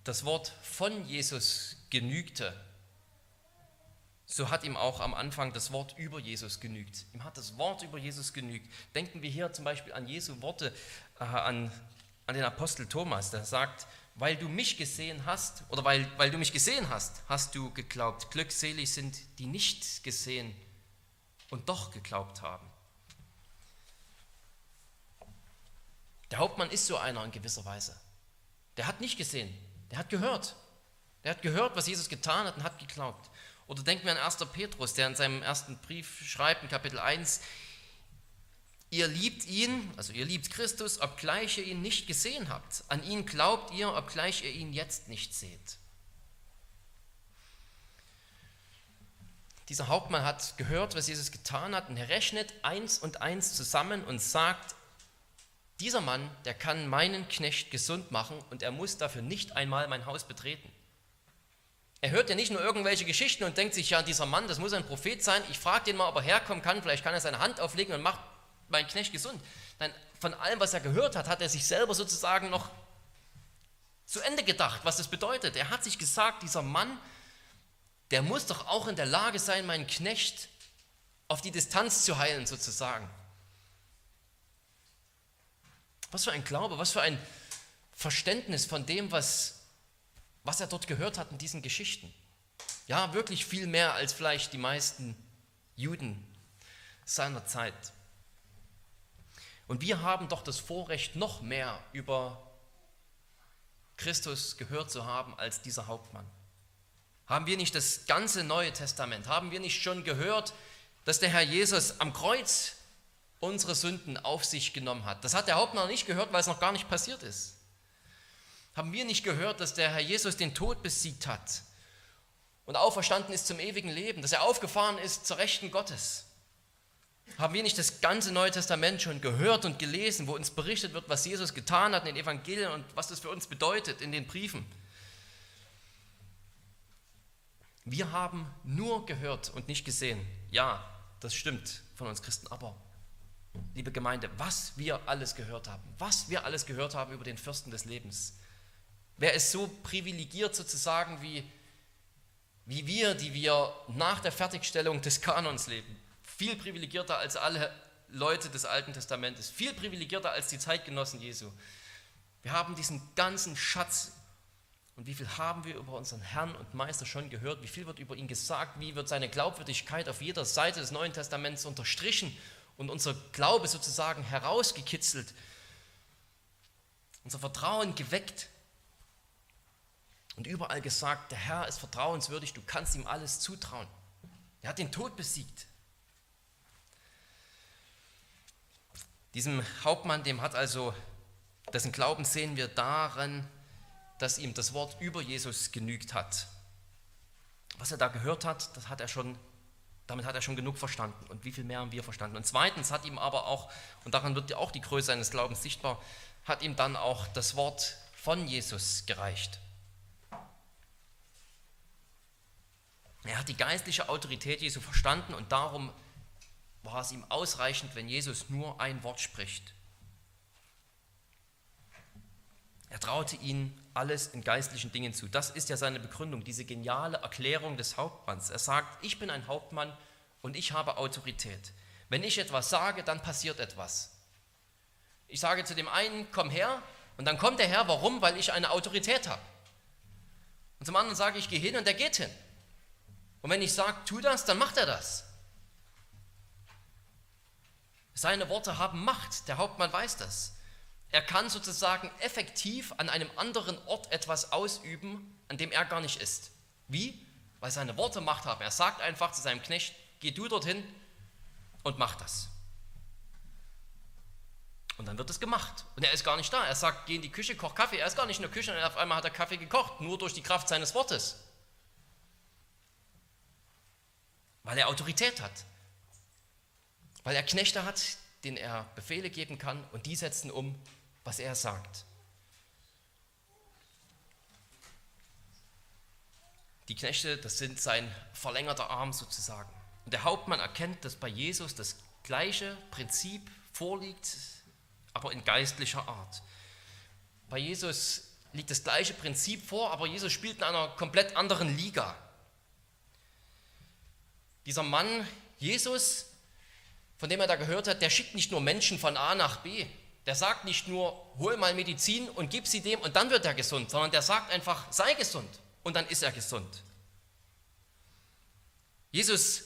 das Wort von Jesus genügte, so hat ihm auch am Anfang das Wort über Jesus genügt. Ihm hat das Wort über Jesus genügt. Denken wir hier zum Beispiel an Jesu Worte, äh, an an den Apostel Thomas, der sagt, weil du mich gesehen hast, oder weil, weil du mich gesehen hast, hast du geglaubt. Glückselig sind, die nicht gesehen und doch geglaubt haben. Der Hauptmann ist so einer in gewisser Weise. Der hat nicht gesehen, der hat gehört. Der hat gehört, was Jesus getan hat und hat geglaubt. Oder denken wir an 1. Petrus, der in seinem ersten Brief schreibt, in Kapitel 1, ihr liebt ihn, also ihr liebt Christus, obgleich ihr ihn nicht gesehen habt. An ihn glaubt ihr, obgleich ihr ihn jetzt nicht seht. Dieser Hauptmann hat gehört, was Jesus getan hat, und er rechnet eins und eins zusammen und sagt, dieser Mann, der kann meinen Knecht gesund machen und er muss dafür nicht einmal mein Haus betreten. Er hört ja nicht nur irgendwelche Geschichten und denkt sich, ja, dieser Mann, das muss ein Prophet sein, ich frage den mal, ob er herkommen kann, vielleicht kann er seine Hand auflegen und macht meinen Knecht gesund. Nein, von allem, was er gehört hat, hat er sich selber sozusagen noch zu Ende gedacht, was das bedeutet. Er hat sich gesagt, dieser Mann, der muss doch auch in der Lage sein, meinen Knecht auf die Distanz zu heilen, sozusagen. Was für ein Glaube, was für ein Verständnis von dem, was, was er dort gehört hat in diesen Geschichten. Ja, wirklich viel mehr als vielleicht die meisten Juden seiner Zeit. Und wir haben doch das Vorrecht, noch mehr über Christus gehört zu haben als dieser Hauptmann. Haben wir nicht das ganze Neue Testament? Haben wir nicht schon gehört, dass der Herr Jesus am Kreuz unsere Sünden auf sich genommen hat. Das hat der Hauptmann nicht gehört, weil es noch gar nicht passiert ist. Haben wir nicht gehört, dass der Herr Jesus den Tod besiegt hat und auferstanden ist zum ewigen Leben, dass er aufgefahren ist zur Rechten Gottes? Haben wir nicht das ganze Neue Testament schon gehört und gelesen, wo uns berichtet wird, was Jesus getan hat in den Evangelien und was das für uns bedeutet in den Briefen? Wir haben nur gehört und nicht gesehen. Ja, das stimmt von uns Christen, aber liebe Gemeinde, was wir alles gehört haben, was wir alles gehört haben über den Fürsten des Lebens. Wer ist so privilegiert sozusagen wie, wie wir, die wir nach der Fertigstellung des Kanons leben? Viel privilegierter als alle Leute des Alten Testamentes, viel privilegierter als die Zeitgenossen Jesu. Wir haben diesen ganzen Schatz und wie viel haben wir über unseren Herrn und Meister schon gehört? Wie viel wird über ihn gesagt? Wie wird seine Glaubwürdigkeit auf jeder Seite des Neuen Testaments unterstrichen und unser Glaube sozusagen herausgekitzelt, unser Vertrauen geweckt und überall gesagt, der Herr ist vertrauenswürdig, du kannst ihm alles zutrauen. Er hat den Tod besiegt. Diesem Hauptmann, dem hat also, dessen Glauben sehen wir darin, dass ihm das Wort über Jesus genügt hat. Was er da gehört hat, das hat er schon damit hat er schon genug verstanden. Und wie viel mehr haben wir verstanden? Und zweitens hat ihm aber auch, und daran wird ja auch die Größe seines Glaubens sichtbar, hat ihm dann auch das Wort von Jesus gereicht. Er hat die geistliche Autorität Jesu verstanden und darum war es ihm ausreichend, wenn Jesus nur ein Wort spricht. Er traute ihnen alles in geistlichen Dingen zu. Das ist ja seine Begründung, diese geniale Erklärung des Hauptmanns. Er sagt, ich bin ein Hauptmann und ich habe Autorität. Wenn ich etwas sage, dann passiert etwas. Ich sage zu dem einen, komm her, und dann kommt der Herr, warum? Weil ich eine Autorität habe. Und zum anderen sage ich, geh hin und der geht hin. Und wenn ich sage, tu das, dann macht er das. Seine Worte haben Macht, der Hauptmann weiß das. Er kann sozusagen effektiv an einem anderen Ort etwas ausüben, an dem er gar nicht ist. Wie? Weil seine Worte Macht haben. Er sagt einfach zu seinem Knecht, geh du dorthin und mach das. Und dann wird es gemacht. Und er ist gar nicht da. Er sagt, geh in die Küche, koch Kaffee. Er ist gar nicht in der Küche und auf einmal hat er Kaffee gekocht, nur durch die Kraft seines Wortes. Weil er Autorität hat. Weil er Knechte hat, denen er Befehle geben kann und die setzen um was er sagt. Die Knechte, das sind sein verlängerter Arm sozusagen. Und der Hauptmann erkennt, dass bei Jesus das gleiche Prinzip vorliegt, aber in geistlicher Art. Bei Jesus liegt das gleiche Prinzip vor, aber Jesus spielt in einer komplett anderen Liga. Dieser Mann, Jesus, von dem er da gehört hat, der schickt nicht nur Menschen von A nach B, der sagt nicht nur, hol mal Medizin und gib sie dem und dann wird er gesund, sondern der sagt einfach, sei gesund und dann ist er gesund. Jesus,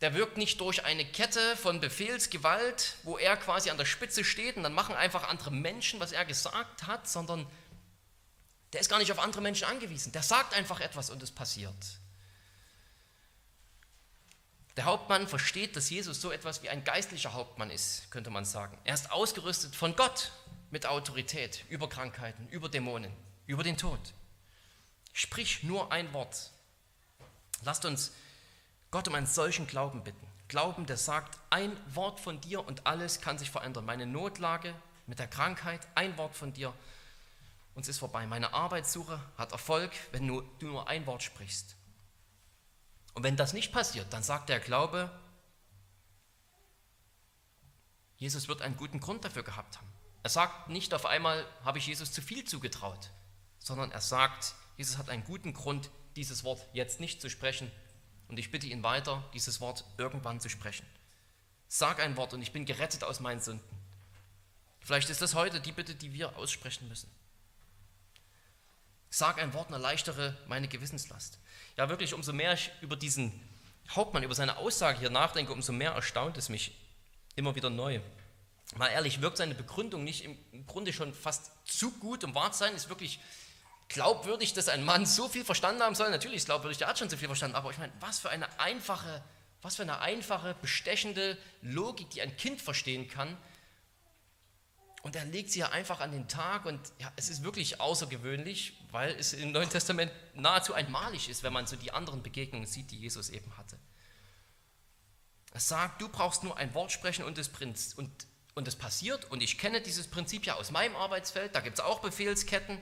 der wirkt nicht durch eine Kette von Befehlsgewalt, wo er quasi an der Spitze steht und dann machen einfach andere Menschen, was er gesagt hat, sondern der ist gar nicht auf andere Menschen angewiesen. Der sagt einfach etwas und es passiert. Der Hauptmann versteht, dass Jesus so etwas wie ein geistlicher Hauptmann ist, könnte man sagen. Er ist ausgerüstet von Gott mit Autorität über Krankheiten, über Dämonen, über den Tod. Sprich nur ein Wort. Lasst uns Gott um einen solchen Glauben bitten. Glauben, der sagt, ein Wort von dir und alles kann sich verändern. Meine Notlage mit der Krankheit, ein Wort von dir und es ist vorbei. Meine Arbeitssuche hat Erfolg, wenn du nur ein Wort sprichst. Und wenn das nicht passiert, dann sagt der Glaube, Jesus wird einen guten Grund dafür gehabt haben. Er sagt nicht auf einmal, habe ich Jesus zu viel zugetraut, sondern er sagt, Jesus hat einen guten Grund, dieses Wort jetzt nicht zu sprechen. Und ich bitte ihn weiter, dieses Wort irgendwann zu sprechen. Sag ein Wort und ich bin gerettet aus meinen Sünden. Vielleicht ist das heute die Bitte, die wir aussprechen müssen. Sag ein Wort und erleichtere meine Gewissenslast. Ja, wirklich, umso mehr ich über diesen Hauptmann, über seine Aussage hier nachdenke, umso mehr erstaunt es mich immer wieder neu. Mal ehrlich, wirkt seine Begründung nicht im Grunde schon fast zu gut, um wahr zu sein? Ist wirklich glaubwürdig, dass ein Mann so viel verstanden haben soll? Natürlich ist glaubwürdig, der hat schon so viel verstanden, aber ich meine, was für eine einfache, was für eine einfache, bestechende Logik, die ein Kind verstehen kann, und er legt sie ja einfach an den Tag und ja, es ist wirklich außergewöhnlich, weil es im Neuen Testament nahezu einmalig ist, wenn man so die anderen Begegnungen sieht, die Jesus eben hatte. Er sagt, du brauchst nur ein Wort sprechen und es, und, und es passiert. Und ich kenne dieses Prinzip ja aus meinem Arbeitsfeld, da gibt es auch Befehlsketten.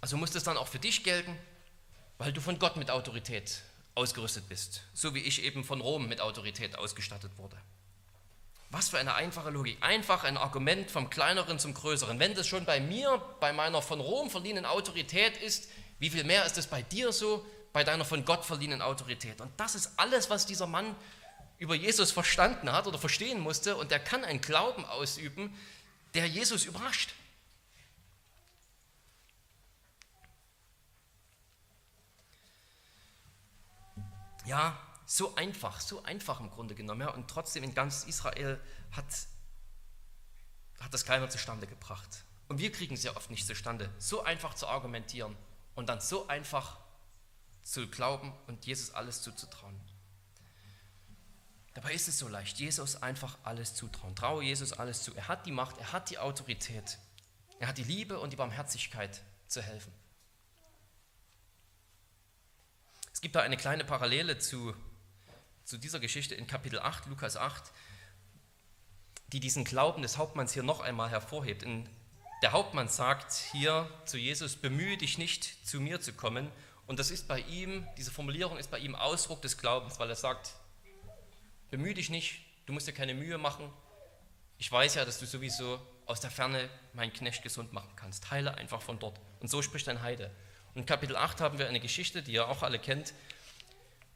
Also muss das dann auch für dich gelten, weil du von Gott mit Autorität ausgerüstet bist, so wie ich eben von Rom mit Autorität ausgestattet wurde. Was für eine einfache Logik. Einfach ein Argument vom Kleineren zum Größeren. Wenn das schon bei mir, bei meiner von Rom verliehenen Autorität ist, wie viel mehr ist es bei dir so, bei deiner von Gott verliehenen Autorität? Und das ist alles, was dieser Mann über Jesus verstanden hat oder verstehen musste. Und er kann einen Glauben ausüben, der Jesus überrascht. Ja, so einfach, so einfach im Grunde genommen. Ja, und trotzdem in ganz Israel hat, hat das keiner zustande gebracht. Und wir kriegen es ja oft nicht zustande, so einfach zu argumentieren und dann so einfach zu glauben und Jesus alles zuzutrauen. Dabei ist es so leicht, Jesus einfach alles zutrauen. Traue Jesus alles zu. Er hat die Macht, er hat die Autorität, er hat die Liebe und die Barmherzigkeit zu helfen. Es gibt da eine kleine Parallele zu zu dieser Geschichte in Kapitel 8, Lukas 8, die diesen Glauben des Hauptmanns hier noch einmal hervorhebt. In, der Hauptmann sagt hier zu Jesus, bemühe dich nicht, zu mir zu kommen. Und das ist bei ihm, diese Formulierung ist bei ihm Ausdruck des Glaubens, weil er sagt, bemühe dich nicht, du musst dir keine Mühe machen. Ich weiß ja, dass du sowieso aus der Ferne meinen Knecht gesund machen kannst. Heile einfach von dort. Und so spricht ein Heide. Und in Kapitel 8 haben wir eine Geschichte, die ihr auch alle kennt,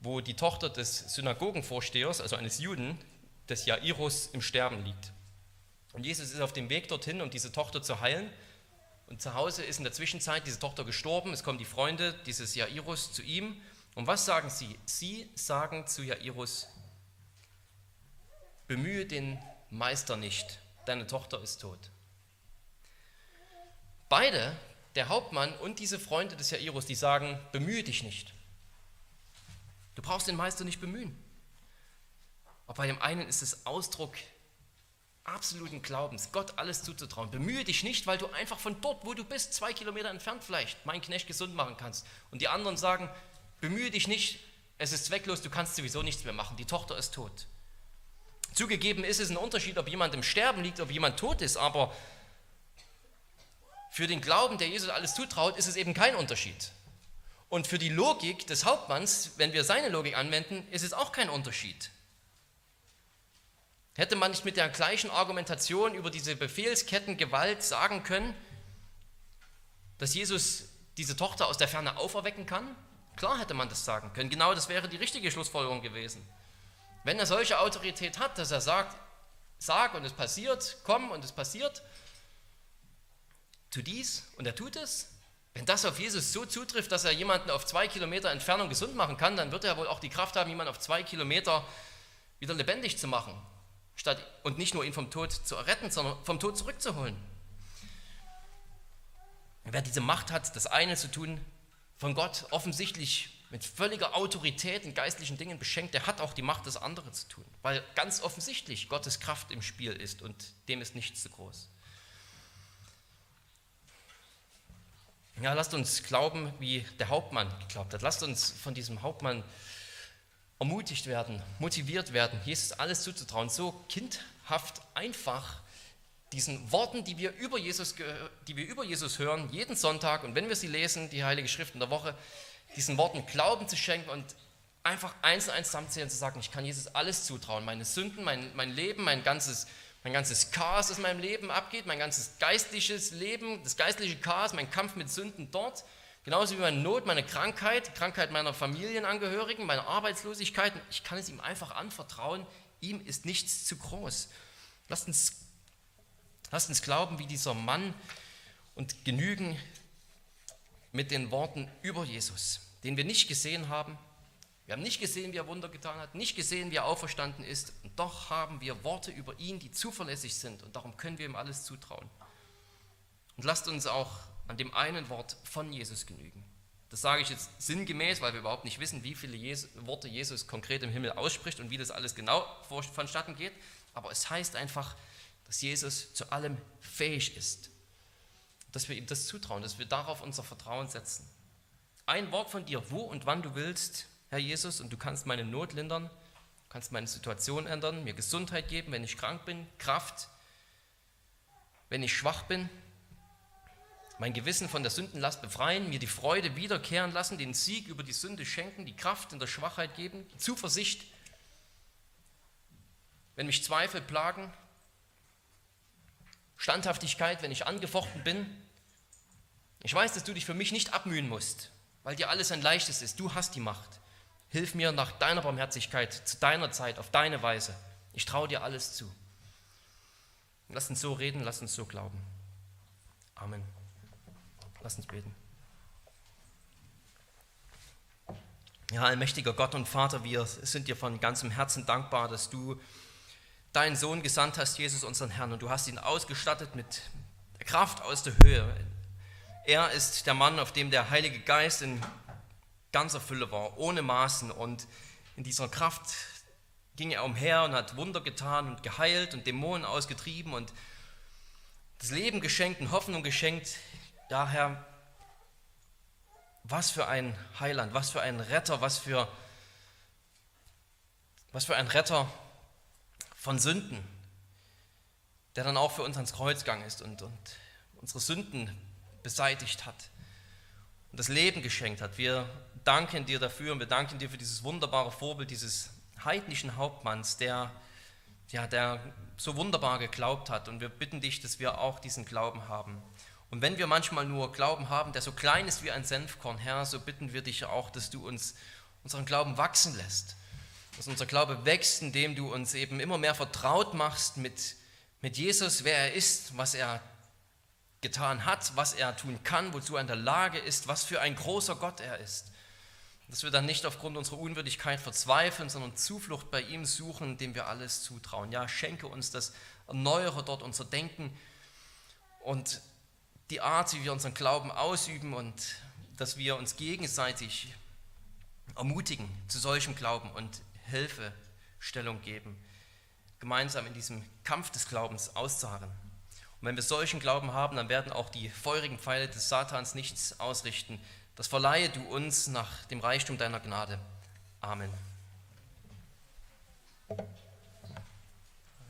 wo die Tochter des Synagogenvorstehers, also eines Juden, des Jairus, im Sterben liegt. Und Jesus ist auf dem Weg dorthin, um diese Tochter zu heilen. Und zu Hause ist in der Zwischenzeit diese Tochter gestorben. Es kommen die Freunde dieses Jairus zu ihm. Und was sagen sie? Sie sagen zu Jairus, bemühe den Meister nicht, deine Tochter ist tot. Beide, der Hauptmann und diese Freunde des Jairus, die sagen, bemühe dich nicht. Du brauchst den Meister nicht bemühen. Aber bei dem einen ist es Ausdruck absoluten Glaubens, Gott alles zuzutrauen. Bemühe dich nicht, weil du einfach von dort, wo du bist, zwei Kilometer entfernt vielleicht, meinen Knecht gesund machen kannst. Und die anderen sagen, bemühe dich nicht, es ist zwecklos, du kannst sowieso nichts mehr machen, die Tochter ist tot. Zugegeben ist es ein Unterschied, ob jemand im Sterben liegt, ob jemand tot ist, aber für den Glauben, der Jesus alles zutraut, ist es eben kein Unterschied. Und für die Logik des Hauptmanns, wenn wir seine Logik anwenden, ist es auch kein Unterschied. Hätte man nicht mit der gleichen Argumentation über diese Befehlskettengewalt sagen können, dass Jesus diese Tochter aus der Ferne auferwecken kann? Klar hätte man das sagen können. Genau das wäre die richtige Schlussfolgerung gewesen. Wenn er solche Autorität hat, dass er sagt, sag und es passiert, komm und es passiert, tu dies und er tut es. Wenn das auf Jesus so zutrifft, dass er jemanden auf zwei Kilometer Entfernung gesund machen kann, dann wird er wohl auch die Kraft haben, jemanden auf zwei Kilometer wieder lebendig zu machen. Statt, und nicht nur ihn vom Tod zu retten, sondern vom Tod zurückzuholen. Wer diese Macht hat, das eine zu tun, von Gott offensichtlich mit völliger Autorität in geistlichen Dingen beschenkt, der hat auch die Macht, das andere zu tun. Weil ganz offensichtlich Gottes Kraft im Spiel ist und dem ist nichts zu groß. Ja, lasst uns glauben, wie der Hauptmann geglaubt hat. Lasst uns von diesem Hauptmann ermutigt werden, motiviert werden, Jesus alles zuzutrauen. So kindhaft einfach diesen Worten, die wir über Jesus, die wir über Jesus hören, jeden Sonntag und wenn wir sie lesen, die Heilige Schrift in der Woche, diesen Worten Glauben zu schenken und einfach eins und eins zusammenzählen und zu sagen, ich kann Jesus alles zutrauen, meine Sünden, mein, mein Leben, mein ganzes, mein ganzes Chaos, in meinem Leben abgeht, mein ganzes geistliches Leben, das geistliche Chaos, mein Kampf mit Sünden dort, genauso wie meine Not, meine Krankheit, die Krankheit meiner Familienangehörigen, meine Arbeitslosigkeit, ich kann es ihm einfach anvertrauen, ihm ist nichts zu groß. Lasst uns, lasst uns glauben, wie dieser Mann und genügen mit den Worten über Jesus den wir nicht gesehen haben. Wir haben nicht gesehen, wie er Wunder getan hat, nicht gesehen, wie er auferstanden ist. Und doch haben wir Worte über ihn, die zuverlässig sind. Und darum können wir ihm alles zutrauen. Und lasst uns auch an dem einen Wort von Jesus genügen. Das sage ich jetzt sinngemäß, weil wir überhaupt nicht wissen, wie viele Jesus, Worte Jesus konkret im Himmel ausspricht und wie das alles genau vonstatten geht. Aber es heißt einfach, dass Jesus zu allem fähig ist. Dass wir ihm das zutrauen, dass wir darauf unser Vertrauen setzen. Ein Wort von dir, wo und wann du willst, Herr Jesus, und du kannst meine Not lindern, kannst meine Situation ändern, mir Gesundheit geben, wenn ich krank bin, Kraft, wenn ich schwach bin, mein Gewissen von der Sündenlast befreien, mir die Freude wiederkehren lassen, den Sieg über die Sünde schenken, die Kraft in der Schwachheit geben, die Zuversicht, wenn mich Zweifel plagen, Standhaftigkeit, wenn ich angefochten bin. Ich weiß, dass du dich für mich nicht abmühen musst weil dir alles ein leichtes ist. Du hast die Macht. Hilf mir nach deiner Barmherzigkeit, zu deiner Zeit, auf deine Weise. Ich traue dir alles zu. Lass uns so reden, lass uns so glauben. Amen. Lass uns beten. Ja, allmächtiger Gott und Vater, wir sind dir von ganzem Herzen dankbar, dass du deinen Sohn gesandt hast, Jesus, unseren Herrn, und du hast ihn ausgestattet mit Kraft aus der Höhe, er ist der Mann, auf dem der Heilige Geist in ganzer Fülle war, ohne Maßen. Und in dieser Kraft ging er umher und hat Wunder getan und geheilt und Dämonen ausgetrieben und das Leben geschenkt und Hoffnung geschenkt. Daher, was für ein Heiland, was für ein Retter, was für, was für ein Retter von Sünden, der dann auch für uns ans Kreuz gegangen ist und, und unsere Sünden beseitigt hat und das Leben geschenkt hat. Wir danken dir dafür und wir danken dir für dieses wunderbare Vorbild dieses heidnischen Hauptmanns, der, ja, der so wunderbar geglaubt hat. Und wir bitten dich, dass wir auch diesen Glauben haben. Und wenn wir manchmal nur Glauben haben, der so klein ist wie ein Senfkorn, Herr, so bitten wir dich auch, dass du uns unseren Glauben wachsen lässt. Dass unser Glaube wächst, indem du uns eben immer mehr vertraut machst mit, mit Jesus, wer er ist, was er getan hat, was er tun kann, wozu er in der Lage ist, was für ein großer Gott er ist. Dass wir dann nicht aufgrund unserer Unwürdigkeit verzweifeln, sondern Zuflucht bei ihm suchen, dem wir alles zutrauen. Ja, schenke uns das, erneuere dort unser Denken und die Art, wie wir unseren Glauben ausüben und dass wir uns gegenseitig ermutigen zu solchem Glauben und Hilfestellung geben, gemeinsam in diesem Kampf des Glaubens auszuharren. Und wenn wir solchen Glauben haben, dann werden auch die feurigen Pfeile des Satans nichts ausrichten. Das verleihe du uns nach dem Reichtum deiner Gnade. Amen.